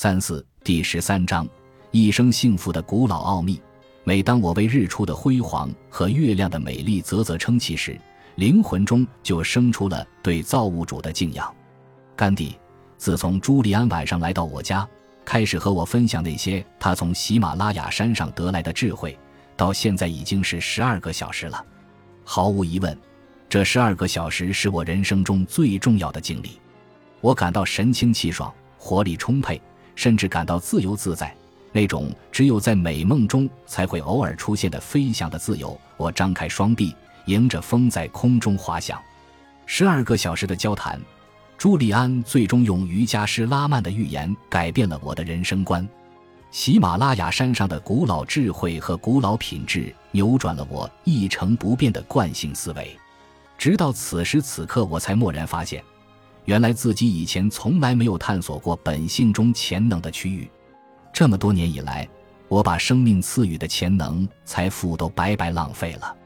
三四第十三章，一生幸福的古老奥秘。每当我为日出的辉煌和月亮的美丽啧啧称奇时，灵魂中就生出了对造物主的敬仰。甘地自从朱利安晚上来到我家，开始和我分享那些他从喜马拉雅山上得来的智慧，到现在已经是十二个小时了。毫无疑问，这十二个小时是我人生中最重要的经历。我感到神清气爽，活力充沛。甚至感到自由自在，那种只有在美梦中才会偶尔出现的飞翔的自由。我张开双臂，迎着风在空中滑翔。十二个小时的交谈，朱利安最终用瑜伽师拉曼的预言改变了我的人生观。喜马拉雅山上的古老智慧和古老品质扭转了我一成不变的惯性思维。直到此时此刻，我才蓦然发现。原来自己以前从来没有探索过本性中潜能的区域，这么多年以来，我把生命赐予的潜能、财富都白白浪费了。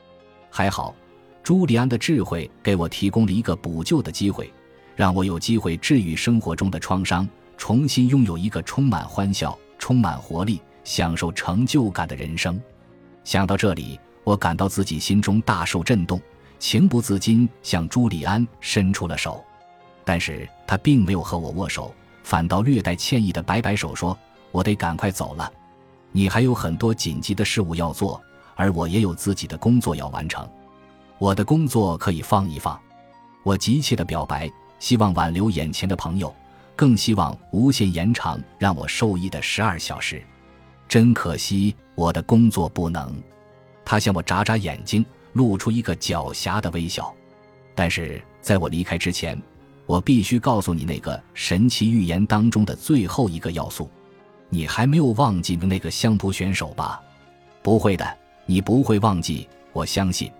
还好，朱利安的智慧给我提供了一个补救的机会，让我有机会治愈生活中的创伤，重新拥有一个充满欢笑、充满活力、享受成就感的人生。想到这里，我感到自己心中大受震动，情不自禁向朱利安伸出了手。但是他并没有和我握手，反倒略带歉意的摆摆手，说：“我得赶快走了，你还有很多紧急的事物要做，而我也有自己的工作要完成。我的工作可以放一放。”我急切的表白，希望挽留眼前的朋友，更希望无限延长让我受益的十二小时。真可惜，我的工作不能。他向我眨眨眼睛，露出一个狡黠的微笑。但是在我离开之前。我必须告诉你那个神奇预言当中的最后一个要素，你还没有忘记那个相扑选手吧？不会的，你不会忘记，我相信。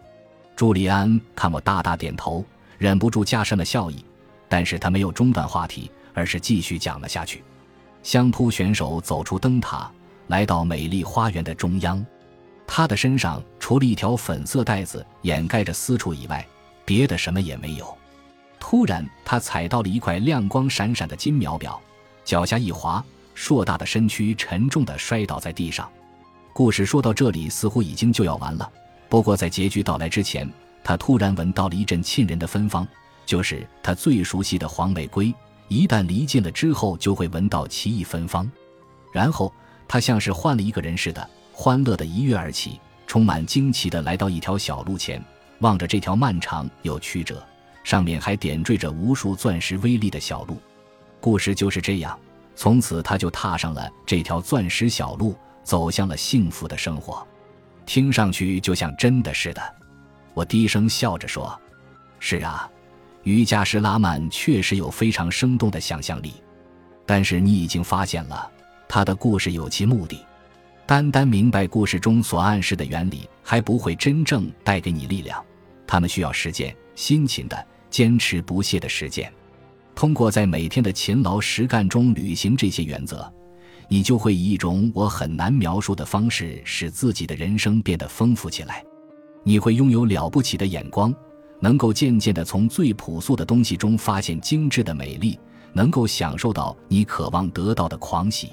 朱利安看我大大点头，忍不住加深了笑意，但是他没有中断话题，而是继续讲了下去。相扑选手走出灯塔，来到美丽花园的中央，他的身上除了一条粉色带子掩盖着私处以外，别的什么也没有。突然，他踩到了一块亮光闪闪的金秒表，脚下一滑，硕大的身躯沉重地摔倒在地上。故事说到这里，似乎已经就要完了。不过，在结局到来之前，他突然闻到了一阵沁人的芬芳，就是他最熟悉的黄玫瑰。一旦离近了之后，就会闻到奇异芬芳。然后，他像是换了一个人似的，欢乐的一跃而起，充满惊奇地来到一条小路前，望着这条漫长又曲折。上面还点缀着无数钻石微粒的小路，故事就是这样。从此，他就踏上了这条钻石小路，走向了幸福的生活。听上去就像真的似的。我低声笑着说：“是啊，瑜伽师拉曼确实有非常生动的想象力。但是你已经发现了，他的故事有其目的。单单明白故事中所暗示的原理，还不会真正带给你力量。他们需要实践，辛勤的。”坚持不懈的实践，通过在每天的勤劳实干中履行这些原则，你就会以一种我很难描述的方式，使自己的人生变得丰富起来。你会拥有了不起的眼光，能够渐渐地从最朴素的东西中发现精致的美丽，能够享受到你渴望得到的狂喜。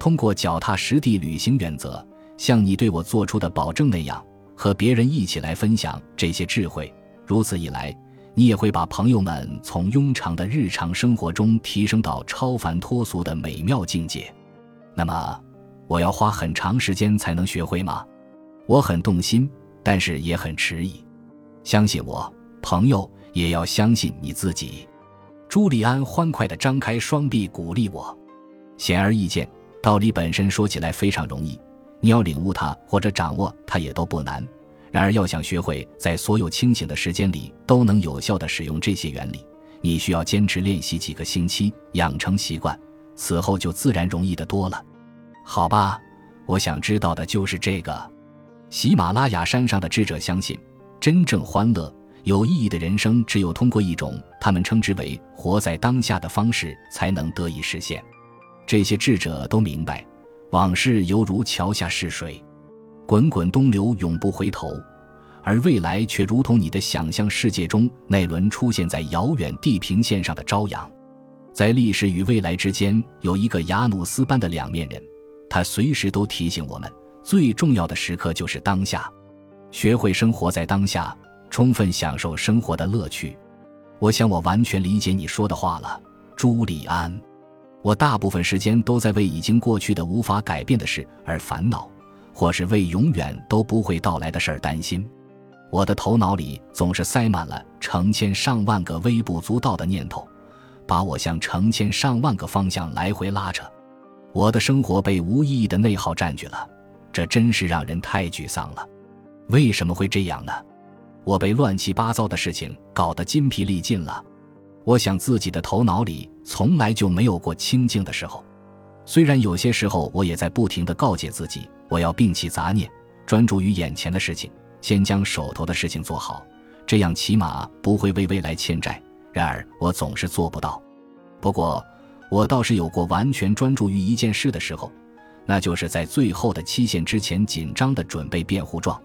通过脚踏实地履行原则，像你对我做出的保证那样，和别人一起来分享这些智慧。如此一来。你也会把朋友们从庸常的日常生活中提升到超凡脱俗的美妙境界。那么，我要花很长时间才能学会吗？我很动心，但是也很迟疑。相信我，朋友，也要相信你自己。朱利安欢快地张开双臂鼓励我。显而易见，道理本身说起来非常容易，你要领悟它或者掌握它也都不难。然而，要想学会在所有清醒的时间里都能有效地使用这些原理，你需要坚持练习几个星期，养成习惯，此后就自然容易得多了。好吧，我想知道的就是这个。喜马拉雅山上的智者相信，真正欢乐、有意义的人生，只有通过一种他们称之为“活在当下”的方式，才能得以实现。这些智者都明白，往事犹如桥下逝水。滚滚东流，永不回头，而未来却如同你的想象世界中那轮出现在遥远地平线上的朝阳。在历史与未来之间有一个雅努斯般的两面人，他随时都提醒我们，最重要的时刻就是当下，学会生活在当下，充分享受生活的乐趣。我想我完全理解你说的话了，朱利安。我大部分时间都在为已经过去的无法改变的事而烦恼，或是为永远都不会到来的事儿担心。我的头脑里总是塞满了成千上万个微不足道的念头。把我向成千上万个方向来回拉扯，我的生活被无意义的内耗占据了，这真是让人太沮丧了。为什么会这样呢？我被乱七八糟的事情搞得筋疲力尽了。我想自己的头脑里从来就没有过清静的时候，虽然有些时候我也在不停地告诫自己，我要摒弃杂念，专注于眼前的事情，先将手头的事情做好，这样起码不会为未来欠债。然而我总是做不到。不过，我倒是有过完全专注于一件事的时候，那就是在最后的期限之前紧张的准备辩护状。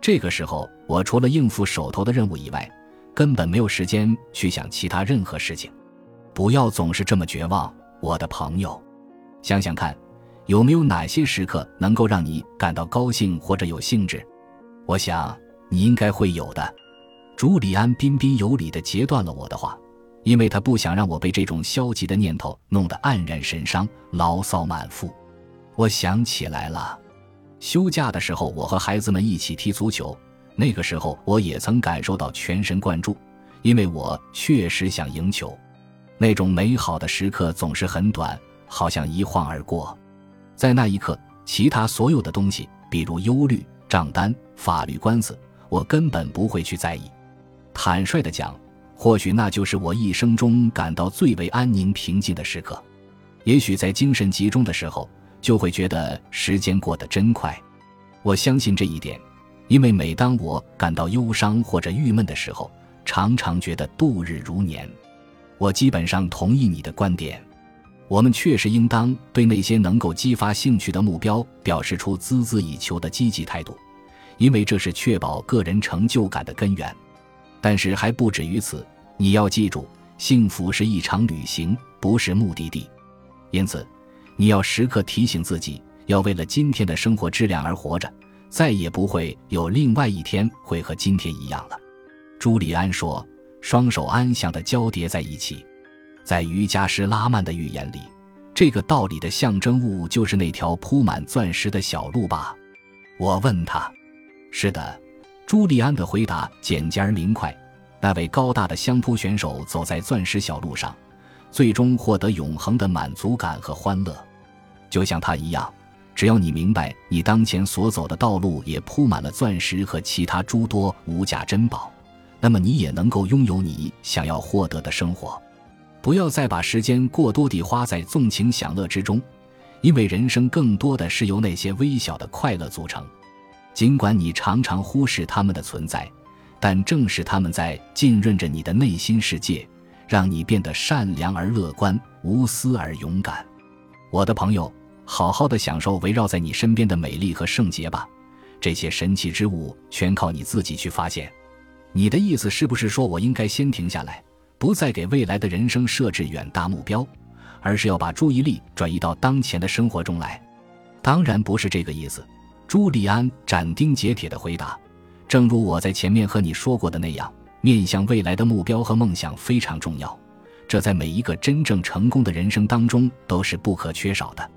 这个时候，我除了应付手头的任务以外，根本没有时间去想其他任何事情。不要总是这么绝望，我的朋友。想想看，有没有哪些时刻能够让你感到高兴或者有兴致？我想你应该会有的。朱利安彬彬有礼地截断了我的话，因为他不想让我被这种消极的念头弄得黯然神伤、牢骚满腹。我想起来了，休假的时候，我和孩子们一起踢足球，那个时候我也曾感受到全神贯注，因为我确实想赢球。那种美好的时刻总是很短，好像一晃而过。在那一刻，其他所有的东西，比如忧虑、账单、法律官司，我根本不会去在意。坦率的讲，或许那就是我一生中感到最为安宁平静的时刻。也许在精神集中的时候，就会觉得时间过得真快。我相信这一点，因为每当我感到忧伤或者郁闷的时候，常常觉得度日如年。我基本上同意你的观点。我们确实应当对那些能够激发兴趣的目标表示出孜孜以求的积极态度，因为这是确保个人成就感的根源。但是还不止于此，你要记住，幸福是一场旅行，不是目的地。因此，你要时刻提醒自己，要为了今天的生活质量而活着，再也不会有另外一天会和今天一样了。朱利安说：“双手安详地交叠在一起。”在瑜伽师拉曼的预言里，这个道理的象征物就是那条铺满钻石的小路吧？我问他：“是的。”朱利安的回答简洁而明快。那位高大的相扑选手走在钻石小路上，最终获得永恒的满足感和欢乐。就像他一样，只要你明白你当前所走的道路也铺满了钻石和其他诸多无价珍宝，那么你也能够拥有你想要获得的生活。不要再把时间过多地花在纵情享乐之中，因为人生更多的是由那些微小的快乐组成。尽管你常常忽视他们的存在，但正是他们在浸润着你的内心世界，让你变得善良而乐观、无私而勇敢。我的朋友，好好的享受围绕在你身边的美丽和圣洁吧。这些神奇之物全靠你自己去发现。你的意思是不是说我应该先停下来，不再给未来的人生设置远大目标，而是要把注意力转移到当前的生活中来？当然不是这个意思。朱利安斩钉截铁地回答：“正如我在前面和你说过的那样，面向未来的目标和梦想非常重要，这在每一个真正成功的人生当中都是不可缺少的。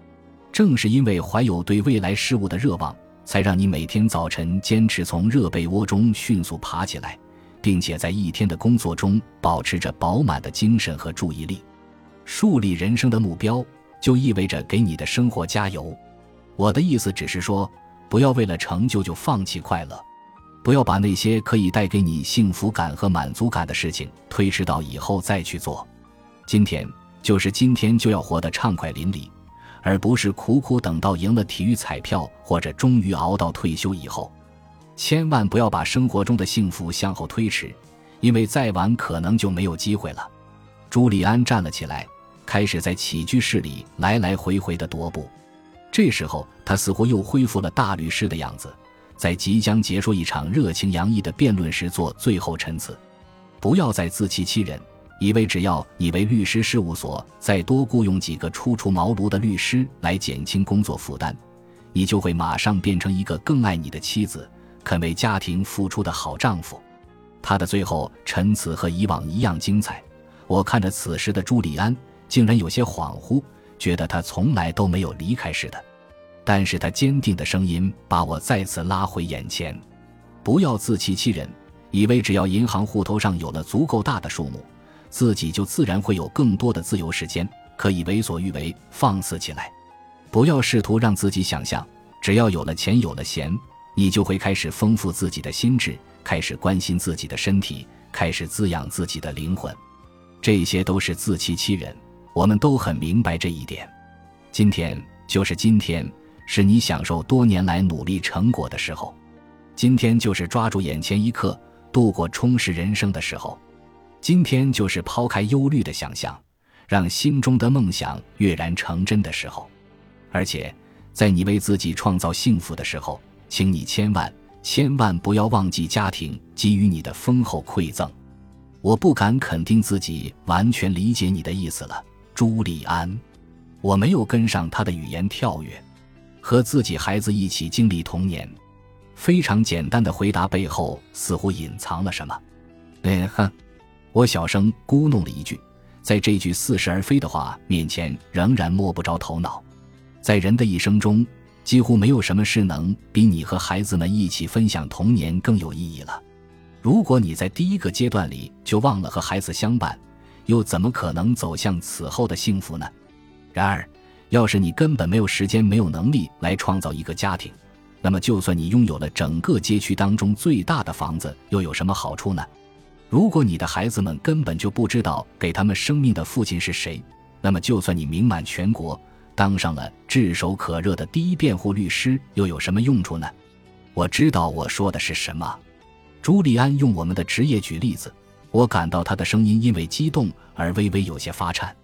正是因为怀有对未来事物的热望，才让你每天早晨坚持从热被窝中迅速爬起来，并且在一天的工作中保持着饱满的精神和注意力。树立人生的目标，就意味着给你的生活加油。我的意思只是说。”不要为了成就就放弃快乐，不要把那些可以带给你幸福感和满足感的事情推迟到以后再去做。今天就是今天就要活得畅快淋漓，而不是苦苦等到赢了体育彩票或者终于熬到退休以后。千万不要把生活中的幸福向后推迟，因为再晚可能就没有机会了。朱利安站了起来，开始在起居室里来来回回的踱步。这时候，他似乎又恢复了大律师的样子，在即将结束一场热情洋溢的辩论时做最后陈词。不要再自欺欺人，以为只要你为律师事务所再多雇佣几个初出茅庐的律师来减轻工作负担，你就会马上变成一个更爱你的妻子、肯为家庭付出的好丈夫。他的最后陈词和以往一样精彩。我看着此时的朱利安，竟然有些恍惚，觉得他从来都没有离开似的。但是他坚定的声音把我再次拉回眼前：不要自欺欺人，以为只要银行户头上有了足够大的数目。自己就自然会有更多的自由时间，可以为所欲为，放肆起来。不要试图让自己想象，只要有了钱，有了闲，你就会开始丰富自己的心智，开始关心自己的身体，开始滋养自己的灵魂。这些都是自欺欺人，我们都很明白这一点。今天就是今天，是你享受多年来努力成果的时候。今天就是抓住眼前一刻，度过充实人生的时候。今天就是抛开忧虑的想象，让心中的梦想跃然成真的时候。而且，在你为自己创造幸福的时候，请你千万千万不要忘记家庭给予你的丰厚馈赠。我不敢肯定自己完全理解你的意思了，朱利安。我没有跟上他的语言跳跃，和自己孩子一起经历童年。非常简单的回答背后似乎隐藏了什么。嗯哼。我小声咕哝了一句，在这句似是而非的话面前，仍然摸不着头脑。在人的一生中，几乎没有什么事能比你和孩子们一起分享童年更有意义了。如果你在第一个阶段里就忘了和孩子相伴，又怎么可能走向此后的幸福呢？然而，要是你根本没有时间、没有能力来创造一个家庭，那么就算你拥有了整个街区当中最大的房子，又有什么好处呢？如果你的孩子们根本就不知道给他们生命的父亲是谁，那么就算你名满全国，当上了炙手可热的第一辩护律师，又有什么用处呢？我知道我说的是什么。朱利安用我们的职业举例子，我感到他的声音因为激动而微微有些发颤。